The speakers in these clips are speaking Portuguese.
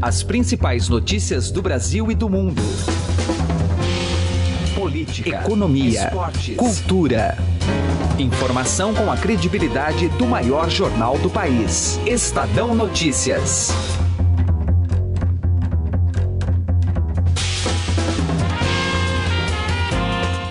As principais notícias do Brasil e do mundo. Política, economia, esportes, cultura. Informação com a credibilidade do maior jornal do país. Estadão Notícias.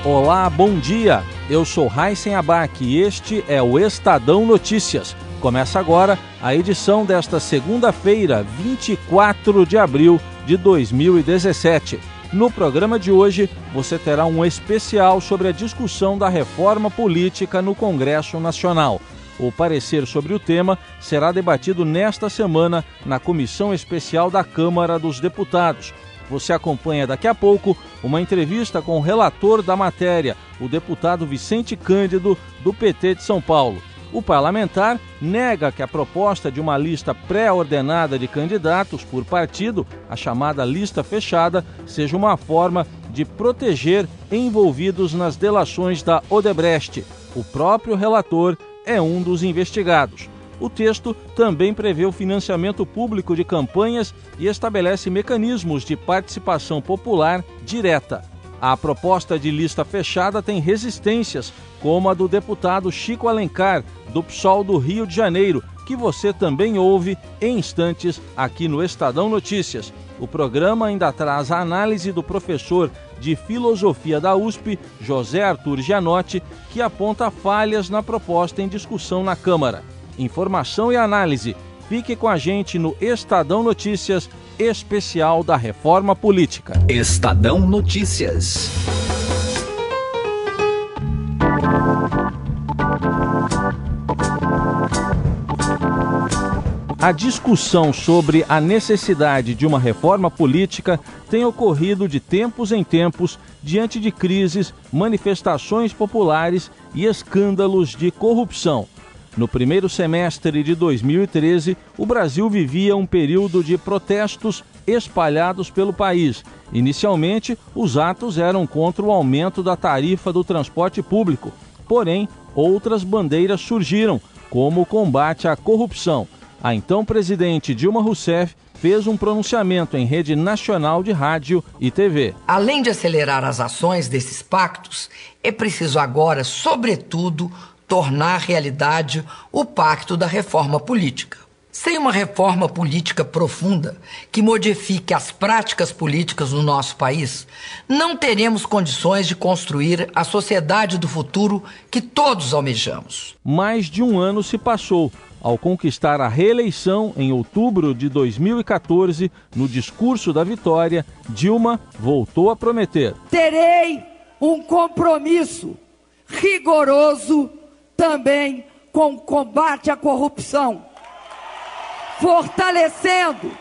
Olá, bom dia. Eu sou Raíssen Abac e este é o Estadão Notícias. Começa agora a edição desta segunda-feira, 24 de abril de 2017. No programa de hoje, você terá um especial sobre a discussão da reforma política no Congresso Nacional. O parecer sobre o tema será debatido nesta semana na Comissão Especial da Câmara dos Deputados. Você acompanha daqui a pouco uma entrevista com o relator da matéria, o deputado Vicente Cândido, do PT de São Paulo. O parlamentar nega que a proposta de uma lista pré-ordenada de candidatos por partido, a chamada lista fechada, seja uma forma de proteger envolvidos nas delações da Odebrecht. O próprio relator é um dos investigados. O texto também prevê o financiamento público de campanhas e estabelece mecanismos de participação popular direta. A proposta de lista fechada tem resistências, como a do deputado Chico Alencar, do PSOL do Rio de Janeiro, que você também ouve em instantes aqui no Estadão Notícias. O programa ainda traz a análise do professor de filosofia da USP, José Arthur Gianotti, que aponta falhas na proposta em discussão na Câmara. Informação e análise. Fique com a gente no Estadão Notícias, especial da Reforma Política. Estadão Notícias. A discussão sobre a necessidade de uma reforma política tem ocorrido de tempos em tempos diante de crises, manifestações populares e escândalos de corrupção. No primeiro semestre de 2013, o Brasil vivia um período de protestos espalhados pelo país. Inicialmente, os atos eram contra o aumento da tarifa do transporte público. Porém, outras bandeiras surgiram, como o combate à corrupção. A então presidente Dilma Rousseff fez um pronunciamento em rede nacional de rádio e TV. Além de acelerar as ações desses pactos, é preciso agora, sobretudo, tornar realidade o pacto da reforma política. Sem uma reforma política profunda que modifique as práticas políticas no nosso país, não teremos condições de construir a sociedade do futuro que todos almejamos. Mais de um ano se passou. Ao conquistar a reeleição em outubro de 2014, no discurso da vitória, Dilma voltou a prometer: Terei um compromisso rigoroso também com o combate à corrupção, fortalecendo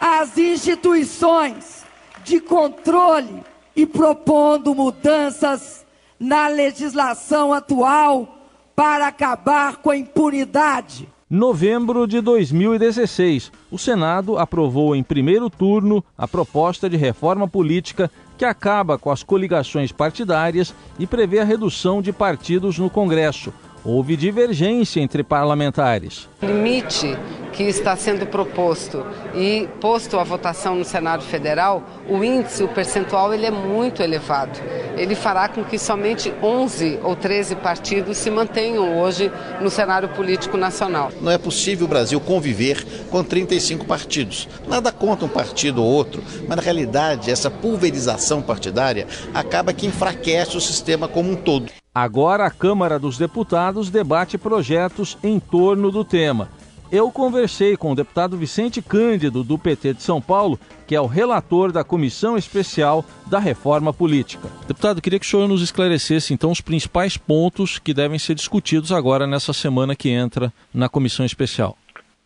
as instituições de controle e propondo mudanças na legislação atual para acabar com a impunidade. Novembro de 2016, o Senado aprovou em primeiro turno a proposta de reforma política que acaba com as coligações partidárias e prevê a redução de partidos no Congresso houve divergência entre parlamentares. O limite que está sendo proposto e posto à votação no Senado Federal, o índice, o percentual, ele é muito elevado. Ele fará com que somente 11 ou 13 partidos se mantenham hoje no cenário político nacional. Não é possível o Brasil conviver com 35 partidos. Nada contra um partido ou outro, mas na realidade essa pulverização partidária acaba que enfraquece o sistema como um todo. Agora a Câmara dos Deputados debate projetos em torno do tema. Eu conversei com o deputado Vicente Cândido, do PT de São Paulo, que é o relator da Comissão Especial da Reforma Política. Deputado, queria que o senhor nos esclarecesse então os principais pontos que devem ser discutidos agora nessa semana que entra na Comissão Especial.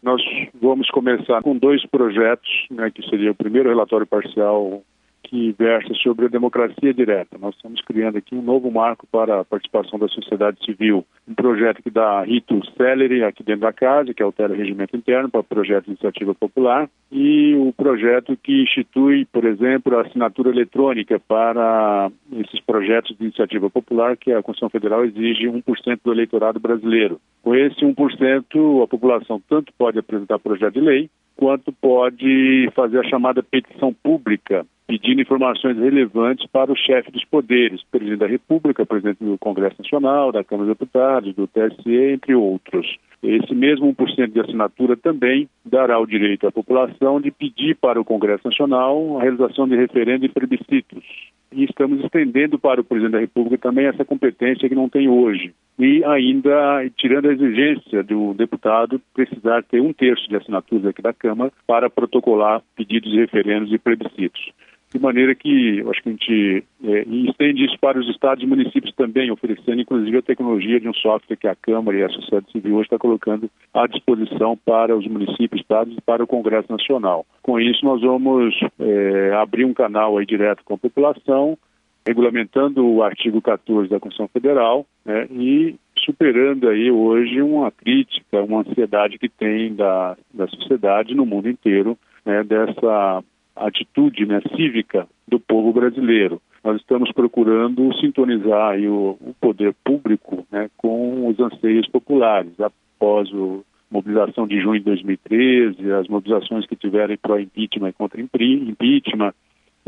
Nós vamos começar com dois projetos, né, que seria o primeiro relatório parcial que versa sobre a democracia direta. Nós estamos criando aqui um novo marco para a participação da sociedade civil. Um projeto que dá rito célere aqui dentro da casa, que altera o regimento interno para o projeto de iniciativa popular, e o projeto que institui, por exemplo, a assinatura eletrônica para esses projetos de iniciativa popular que a Constituição Federal exige 1% do eleitorado brasileiro. Com esse 1%, a população tanto pode apresentar projeto de lei, quanto pode fazer a chamada petição pública, pedindo informações relevantes para o chefe dos poderes, presidente da República, presidente do Congresso Nacional, da Câmara dos Deputados, do TSE, entre outros. Esse mesmo 1% de assinatura também dará o direito à população de pedir para o Congresso Nacional a realização de referendo e plebiscitos. E estamos estendendo para o presidente da República também essa competência que não tem hoje. E ainda tirando a exigência do deputado precisar ter um terço de assinaturas aqui da Câmara para protocolar pedidos de referendos e plebiscitos de maneira que eu acho que a gente é, estende isso para os estados e municípios também, oferecendo inclusive a tecnologia de um software que a Câmara e a sociedade civil hoje está colocando à disposição para os municípios, estados e para o Congresso Nacional. Com isso, nós vamos é, abrir um canal aí direto com a população, regulamentando o artigo 14 da Constituição Federal né, e superando aí hoje uma crítica, uma ansiedade que tem da, da sociedade no mundo inteiro né, dessa atitude né, cívica do povo brasileiro. Nós estamos procurando sintonizar o, o, poder público né, com os anseios populares. Após a mobilização de junho de 2013, as mobilizações que tiveram pró-impeachment e contra impeachment,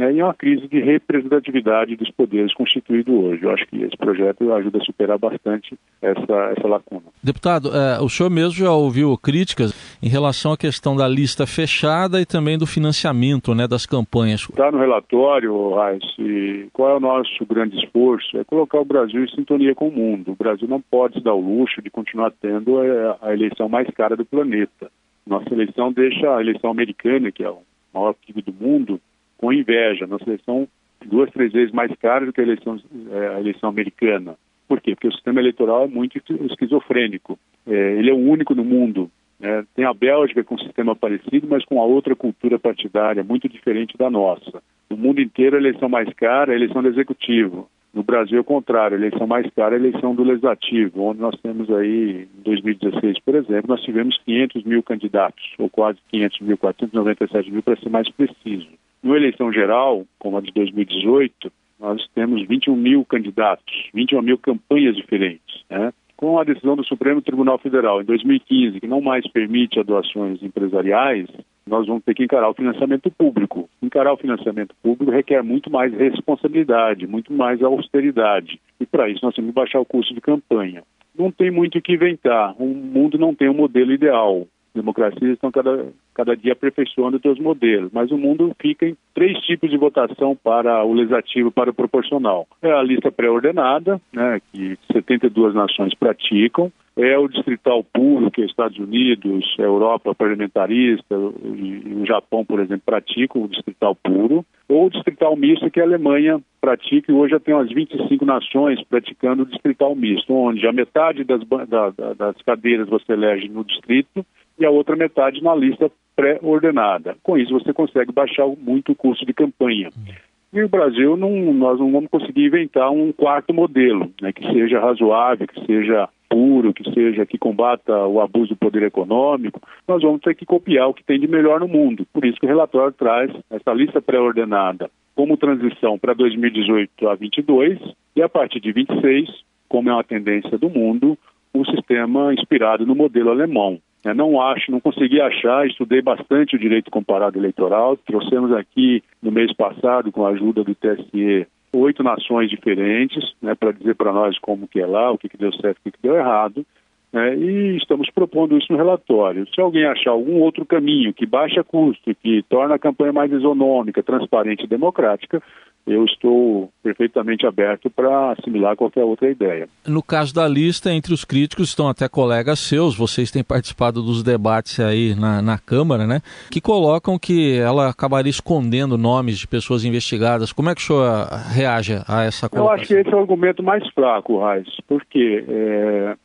né, e é uma crise de representatividade dos poderes constituído hoje. Eu acho que esse projeto ajuda a superar bastante essa, essa lacuna. Deputado, é, o senhor mesmo já ouviu críticas em relação à questão da lista fechada e também do financiamento né, das campanhas. Está no relatório, Raiz, qual é o nosso grande esforço? É colocar o Brasil em sintonia com o mundo. O Brasil não pode se dar o luxo de continuar tendo a, a eleição mais cara do planeta. Nossa eleição deixa a eleição americana, que é o maior PIB do mundo, com inveja. Nossa eleição duas, três vezes mais cara do que a eleição, é, a eleição americana. Por quê? Porque o sistema eleitoral é muito esquizofrênico. É, ele é o único no mundo. É, tem a Bélgica com um sistema parecido, mas com a outra cultura partidária muito diferente da nossa. No mundo inteiro, a eleição mais cara é a eleição do executivo. No Brasil, é o contrário, a eleição mais cara é a eleição do legislativo, onde nós temos aí, em 2016, por exemplo, nós tivemos 500 mil candidatos, ou quase 500 mil, 497 mil, para ser mais preciso. No eleição geral, como a de 2018, nós temos 21 mil candidatos, 21 mil campanhas diferentes. Né? Com a decisão do Supremo Tribunal Federal em 2015, que não mais permite a doações empresariais, nós vamos ter que encarar o financiamento público. Encarar o financiamento público requer muito mais responsabilidade, muito mais austeridade. E para isso nós temos que baixar o custo de campanha. Não tem muito o que inventar. O mundo não tem um modelo ideal democracias estão cada, cada dia aperfeiçoando seus modelos, mas o mundo fica em três tipos de votação para o legislativo, para o proporcional. É a lista pré-ordenada, né, que 72 nações praticam, é o distrital puro, que Estados Unidos, Europa parlamentarista e o Japão, por exemplo, praticam o distrital puro, ou o distrital misto, que a Alemanha pratica, e hoje já tem umas 25 nações praticando o distrital misto, onde a metade das, da, das cadeiras você elege no distrito e a outra metade na lista pré-ordenada. Com isso, você consegue baixar muito o custo de campanha. E o Brasil, não, nós não vamos conseguir inventar um quarto modelo, né, que seja razoável, que seja puro, que seja que combata o abuso do poder econômico. Nós vamos ter que copiar o que tem de melhor no mundo. Por isso que o relatório traz essa lista pré-ordenada como transição para 2018 a 22 e a partir de 26, como é uma tendência do mundo, um sistema inspirado no modelo alemão. É, não acho, não consegui achar, estudei bastante o direito comparado eleitoral, trouxemos aqui no mês passado, com a ajuda do TSE, oito nações diferentes, né, para dizer para nós como que é lá, o que, que deu certo, o que, que deu errado, né, e estamos propondo isso no relatório. Se alguém achar algum outro caminho que baixa custo, que torna a campanha mais isonômica, transparente e democrática, eu estou perfeitamente aberto para assimilar qualquer outra ideia. No caso da lista, entre os críticos estão até colegas seus, vocês têm participado dos debates aí na, na Câmara, né? Que colocam que ela acabaria escondendo nomes de pessoas investigadas. Como é que o senhor reage a essa colocação? Eu acho que esse é o argumento mais fraco, Raiz, porque é,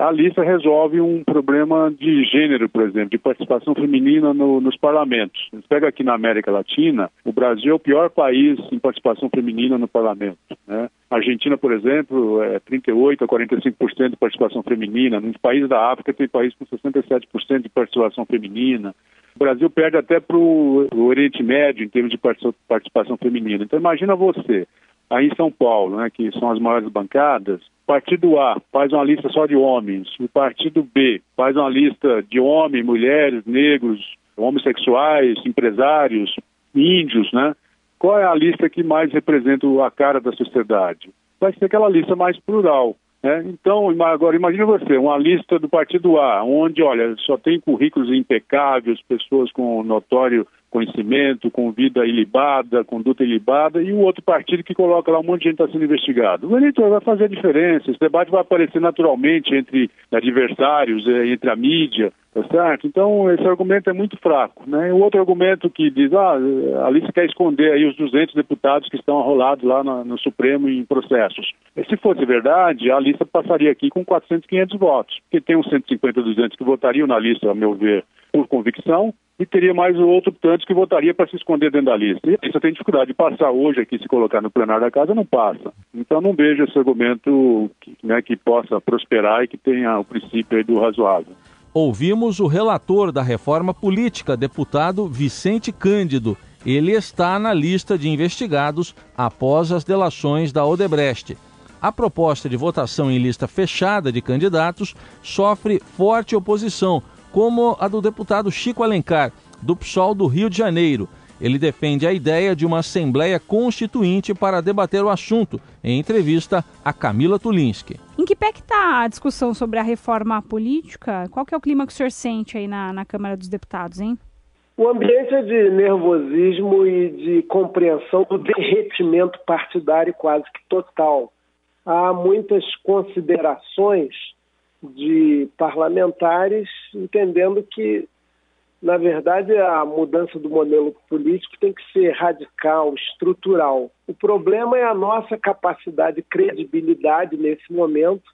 a lista resolve um problema de gênero, por exemplo, de participação feminina no, nos parlamentos. Pega aqui na América Latina, o Brasil é o pior país em participação feminina no parlamento. Né? A Argentina, por exemplo, é 38% a 45% de participação feminina. Nos países da África tem país com 67% de participação feminina. O Brasil perde até para o Oriente Médio em termos de participação feminina. Então imagina você, aí em São Paulo, né, que são as maiores bancadas, partido A faz uma lista só de homens, o partido B faz uma lista de homens, mulheres, negros, homossexuais, empresários, índios, né? Qual é a lista que mais representa a cara da sociedade? Vai ser aquela lista mais plural. Né? Então, agora imagine você, uma lista do Partido A, onde, olha, só tem currículos impecáveis, pessoas com notório conhecimento, com vida ilibada, conduta ilibada, e o outro partido que coloca lá um monte de gente está sendo investigado. O eleitor vai fazer a diferença, esse debate vai aparecer naturalmente entre adversários, eh, entre a mídia, tá certo? Então, esse argumento é muito fraco, né? O outro argumento que diz, ah, a lista quer esconder aí os 200 deputados que estão arrolados lá no, no Supremo em processos. E se fosse verdade, a lista passaria aqui com 400, 500 votos, porque tem uns 150, 200 que votariam na lista, a meu ver, por convicção, e teria mais outro tanto que votaria para se esconder dentro da lista. E isso tem dificuldade de passar hoje aqui, se colocar no plenário da casa, não passa. Então não vejo esse argumento que, né, que possa prosperar e que tenha o princípio do razoável. Ouvimos o relator da reforma política, deputado Vicente Cândido. Ele está na lista de investigados após as delações da Odebrecht. A proposta de votação em lista fechada de candidatos sofre forte oposição como a do deputado Chico Alencar, do PSOL do Rio de Janeiro. Ele defende a ideia de uma Assembleia Constituinte para debater o assunto, em entrevista a Camila Tulinski. Em que pé está a discussão sobre a reforma política? Qual que é o clima que o senhor sente aí na, na Câmara dos Deputados, hein? O ambiente é de nervosismo e de compreensão do derretimento partidário quase que total. Há muitas considerações de parlamentares, entendendo que, na verdade, a mudança do modelo político tem que ser radical, estrutural. O problema é a nossa capacidade e credibilidade nesse momento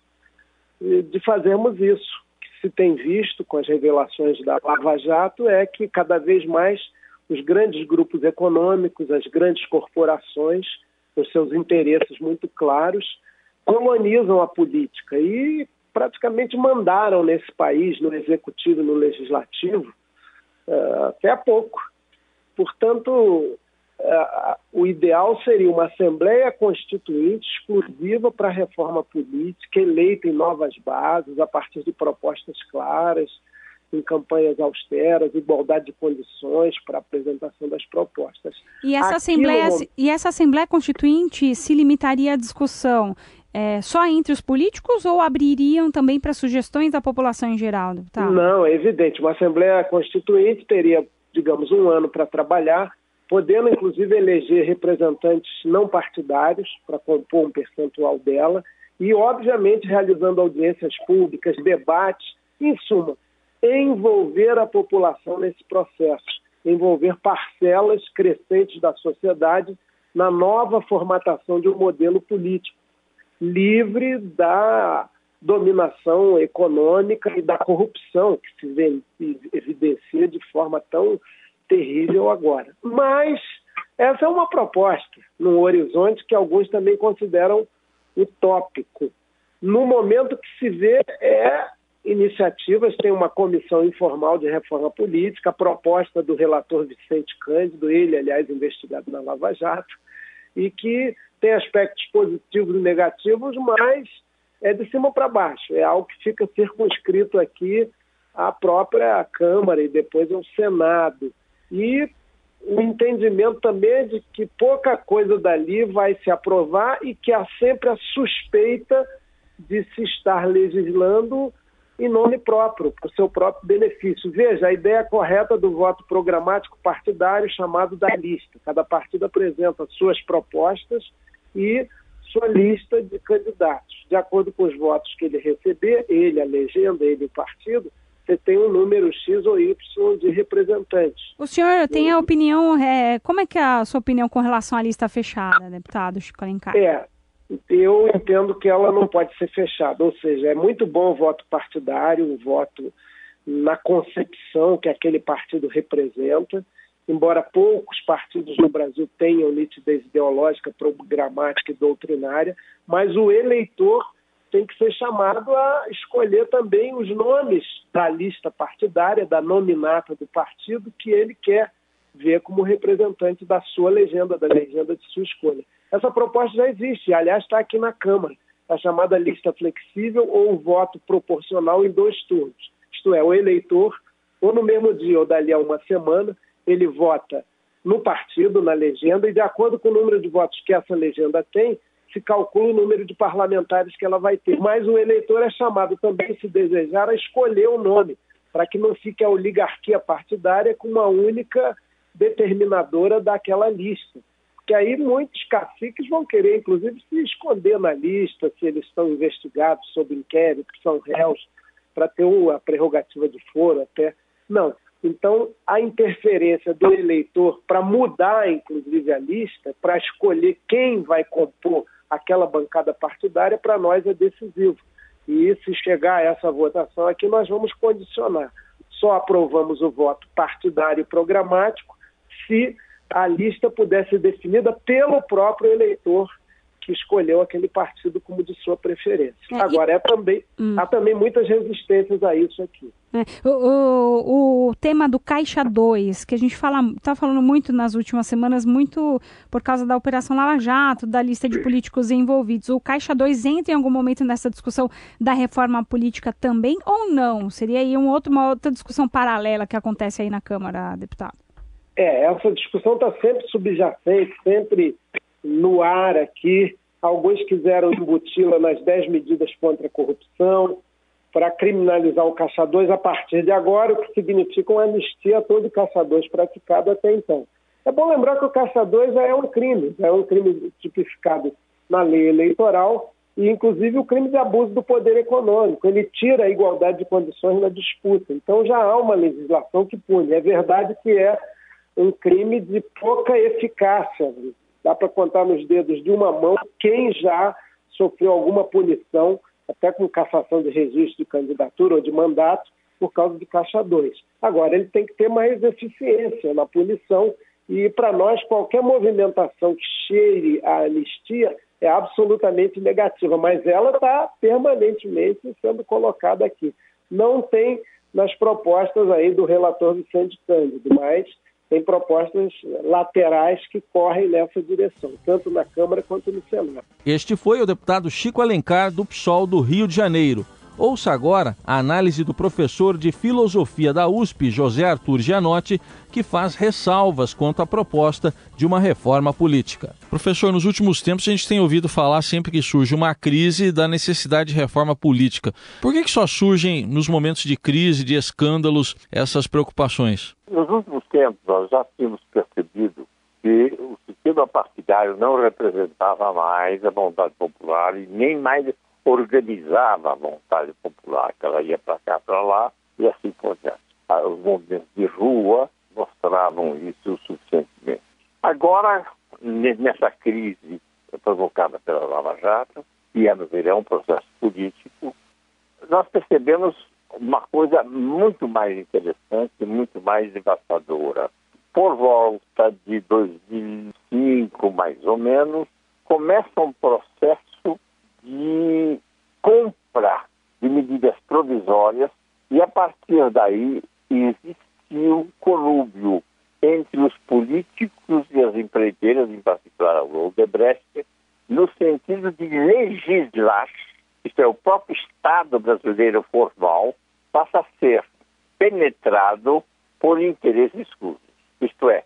de fazermos isso. O que se tem visto com as revelações da Lava Jato é que cada vez mais os grandes grupos econômicos, as grandes corporações, com seus interesses muito claros, colonizam a política e praticamente mandaram nesse país, no executivo e no legislativo, uh, até há pouco. Portanto, uh, o ideal seria uma Assembleia Constituinte exclusiva para a reforma política, eleita em novas bases, a partir de propostas claras, em campanhas austeras, igualdade de condições para a apresentação das propostas. E essa, Assembleia, no... e essa Assembleia Constituinte se limitaria à discussão é, só entre os políticos ou abririam também para sugestões da população em geral, deputado? Não, é evidente. Uma Assembleia Constituinte teria, digamos, um ano para trabalhar, podendo inclusive eleger representantes não partidários para compor um percentual dela e, obviamente, realizando audiências públicas, debates, em suma, envolver a população nesse processo, envolver parcelas crescentes da sociedade na nova formatação de um modelo político livre da dominação econômica e da corrupção que se evidencia de forma tão terrível agora. Mas essa é uma proposta num horizonte que alguns também consideram utópico. No momento que se vê é iniciativas, tem uma comissão informal de reforma política, a proposta do relator Vicente Cândido, ele, aliás, investigado na Lava Jato, e que tem aspectos positivos e negativos, mas é de cima para baixo. É algo que fica circunscrito aqui à própria Câmara e depois ao Senado. E o entendimento também é de que pouca coisa dali vai se aprovar e que há sempre a suspeita de se estar legislando em nome próprio, para o seu próprio benefício. Veja, a ideia correta do voto programático partidário chamado da lista. Cada partido apresenta suas propostas e sua lista de candidatos. De acordo com os votos que ele receber, ele, a legenda, ele, o partido, você tem um número X ou Y de representantes. O senhor tem a opinião, é, como é que é a sua opinião com relação à lista fechada, deputado Chico Alencar? É, eu entendo que ela não pode ser fechada. Ou seja, é muito bom o voto partidário, o voto na concepção que aquele partido representa, embora poucos partidos no Brasil tenham nitidez ideológica, programática e doutrinária, mas o eleitor tem que ser chamado a escolher também os nomes da lista partidária, da nominata do partido que ele quer ver como representante da sua legenda, da legenda de sua escolha. Essa proposta já existe, aliás, está aqui na Câmara, a chamada lista flexível ou voto proporcional em dois turnos. Isto é, o eleitor, ou no mesmo dia ou dali a uma semana, ele vota no partido, na legenda, e de acordo com o número de votos que essa legenda tem, se calcula o número de parlamentares que ela vai ter. Mas o eleitor é chamado também, se desejar, a escolher o nome, para que não fique a oligarquia partidária com uma única determinadora daquela lista. Porque aí muitos caciques vão querer, inclusive, se esconder na lista, se eles estão investigados sob inquérito, são réus, para ter a prerrogativa de foro até. Não. Então, a interferência do eleitor para mudar, inclusive, a lista, para escolher quem vai compor aquela bancada partidária, para nós é decisivo. E se chegar a essa votação aqui, nós vamos condicionar. Só aprovamos o voto partidário programático se a lista puder ser definida pelo próprio eleitor que escolheu aquele partido como de sua preferência. É, Agora, e... é também, hum. há também muitas resistências a isso aqui. É, o, o, o, tema do Caixa 2, que a gente fala, está falando muito nas últimas semanas, muito por causa da Operação Lava Jato, da lista de políticos envolvidos. O Caixa 2 entra em algum momento nessa discussão da reforma política também ou não? Seria aí um outro, uma outra discussão paralela que acontece aí na Câmara, deputado? É, essa discussão está sempre subjacente, sempre no ar aqui. Alguns quiseram embuti-la nas 10 medidas contra a corrupção, para criminalizar o 2 a partir de agora, o que significa uma anistia a todo 2 praticado até então. É bom lembrar que o 2 já é um crime, já é um crime tipificado na lei eleitoral e, inclusive, o crime de abuso do poder econômico. Ele tira a igualdade de condições na disputa. Então, já há uma legislação que pune. É verdade que é um crime de pouca eficácia. Dá para contar nos dedos de uma mão quem já sofreu alguma punição, até com cassação de registro de candidatura ou de mandato, por causa de Caixa 2. Agora, ele tem que ter mais eficiência na punição e, para nós, qualquer movimentação que cheire a anistia é absolutamente negativa, mas ela está permanentemente sendo colocada aqui. Não tem nas propostas aí do relator Vicente Cândido, mas tem propostas laterais que correm nessa direção, tanto na Câmara quanto no Senado. Este foi o deputado Chico Alencar, do PSOL do Rio de Janeiro. Ouça agora a análise do professor de filosofia da USP, José Arthur Gianotti, que faz ressalvas quanto à proposta de uma reforma política. Professor, nos últimos tempos a gente tem ouvido falar sempre que surge uma crise da necessidade de reforma política. Por que, que só surgem nos momentos de crise, de escândalos, essas preocupações? Nos últimos tempos nós já tínhamos percebido que o sistema partidário não representava mais a vontade popular e nem mais organizava a vontade popular, que ela ia para cá, para lá, e assim por diante. Ah, os movimentos de rua mostravam isso suficientemente. Agora, nessa crise provocada pela Lava Jato, e a meu ver é um processo político, nós percebemos uma coisa muito mais interessante, muito mais devastadora. Por volta de 2005, mais ou menos, começa um processo de compra de medidas provisórias e a partir daí existiu conúbio entre os políticos e as empreiteiras, em particular o Odebrecht, no sentido de legislar, isto é, o próprio Estado brasileiro formal passa a ser penetrado por interesses escuros. Isto é,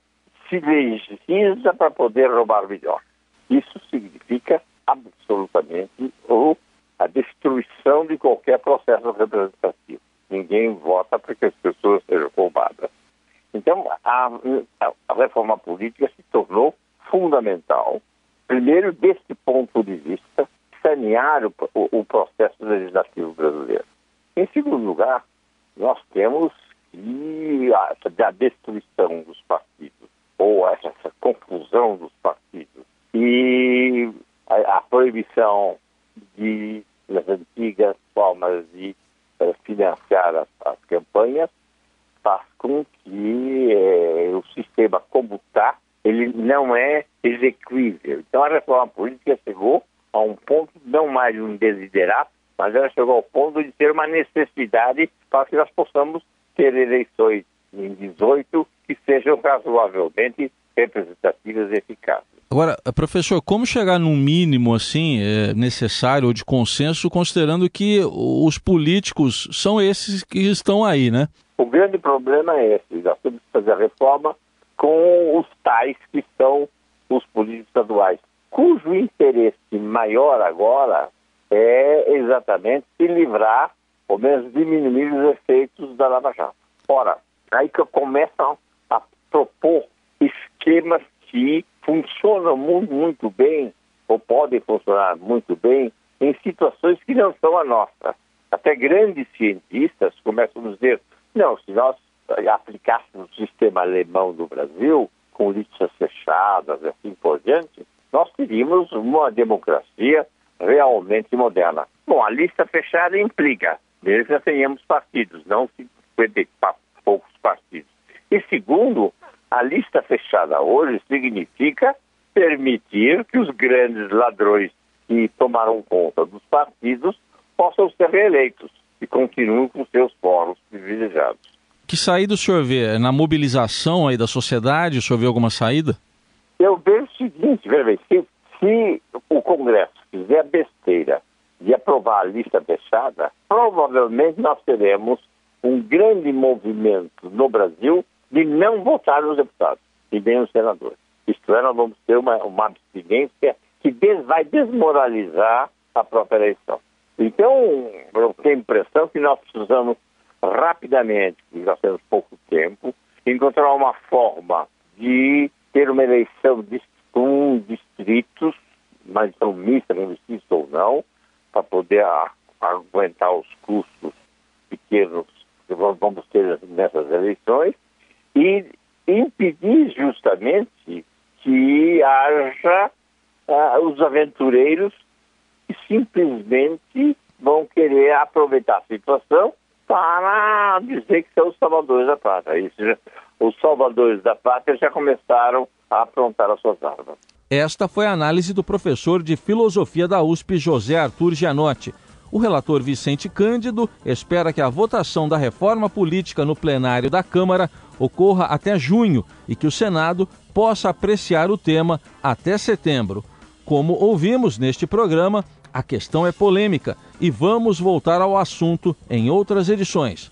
se legisla para poder roubar melhor. Isso significa absolutamente o, a destruição de qualquer processo representativo. Ninguém vota para que as pessoas sejam roubadas. Então, a, a reforma política se tornou fundamental, primeiro, desse ponto de vista, sanear o, o, o processo legislativo. Em segundo lugar, nós temos que a, a destruição dos partidos, ou essa, essa confusão dos partidos, e a, a proibição de das antigas formas de uh, financiar as, as, campanhas faz com que eh, o sistema como está, ele não é execuível. Então a reforma política chegou a um ponto não mais um desiderato, mas ela chegou ao ponto de ter uma necessidade para que nós possamos ter eleições em 18 que sejam razoavelmente representativas e eficazes. Agora, professor, como chegar num mínimo assim é, necessário ou de consenso, considerando que os políticos são esses que estão aí, né? O grande problema é esse. Nós temos que fazer a reforma com os tais que são os políticos estaduais, cujo interesse maior agora é exatamente se livrar, ou menos diminuir os efeitos da Lava Jato. Ora, aí que começam a propor esquemas que funcionam muito, muito bem, ou podem funcionar muito bem, em situações que não são a nossa. Até grandes cientistas começam a dizer: não, se nós aplicássemos o sistema alemão no Brasil, com listas fechadas e assim por diante, nós teríamos uma democracia realmente moderna. Bom, a lista fechada implica, mesmo que tenhamos partidos, não 50 poucos partidos. E segundo, a lista fechada hoje significa permitir que os grandes ladrões que tomaram conta dos partidos possam ser reeleitos e continuem com seus fóruns privilegiados. Que saída o senhor vê? Na mobilização aí da sociedade, o senhor vê alguma saída? Eu vejo o seguinte, veja bem, se, se o Congresso fizer besteira de aprovar a lista fechada, provavelmente nós teremos um grande movimento no Brasil de não votar nos deputados e nem nos senadores. Isto é, nós vamos ter uma, uma abstinência que des, vai desmoralizar a própria eleição. Então, eu tenho a impressão que nós precisamos rapidamente, porque nós temos pouco tempo, encontrar uma forma de ter uma eleição de, com distritos, mas são distritos ou não, para poder aguentar os custos pequenos que vamos ter nessas eleições e impedir justamente que haja uh, os aventureiros que simplesmente vão querer aproveitar a situação para dizer que são os salvadores da pátria. Isso já, os salvadores da pátria já começaram a aprontar as suas armas. Esta foi a análise do professor de filosofia da USP, José Arthur Gianotti. O relator Vicente Cândido espera que a votação da reforma política no plenário da Câmara ocorra até junho e que o Senado possa apreciar o tema até setembro. Como ouvimos neste programa, a questão é polêmica e vamos voltar ao assunto em outras edições.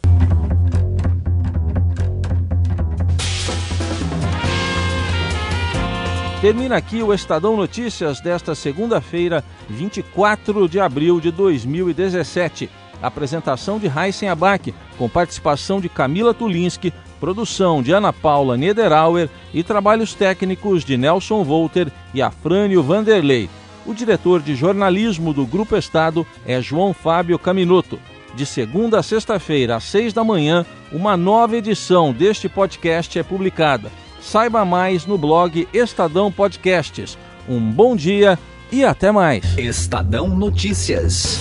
Termina aqui o Estadão Notícias desta segunda-feira, 24 de abril de 2017. Apresentação de Heisen Abac, com participação de Camila Tulinski, produção de Ana Paula Niederauer e trabalhos técnicos de Nelson Volter e Afrânio Vanderlei. O diretor de jornalismo do Grupo Estado é João Fábio Caminoto. De segunda a sexta-feira, às seis da manhã, uma nova edição deste podcast é publicada. Saiba mais no blog Estadão Podcasts. Um bom dia e até mais. Estadão Notícias.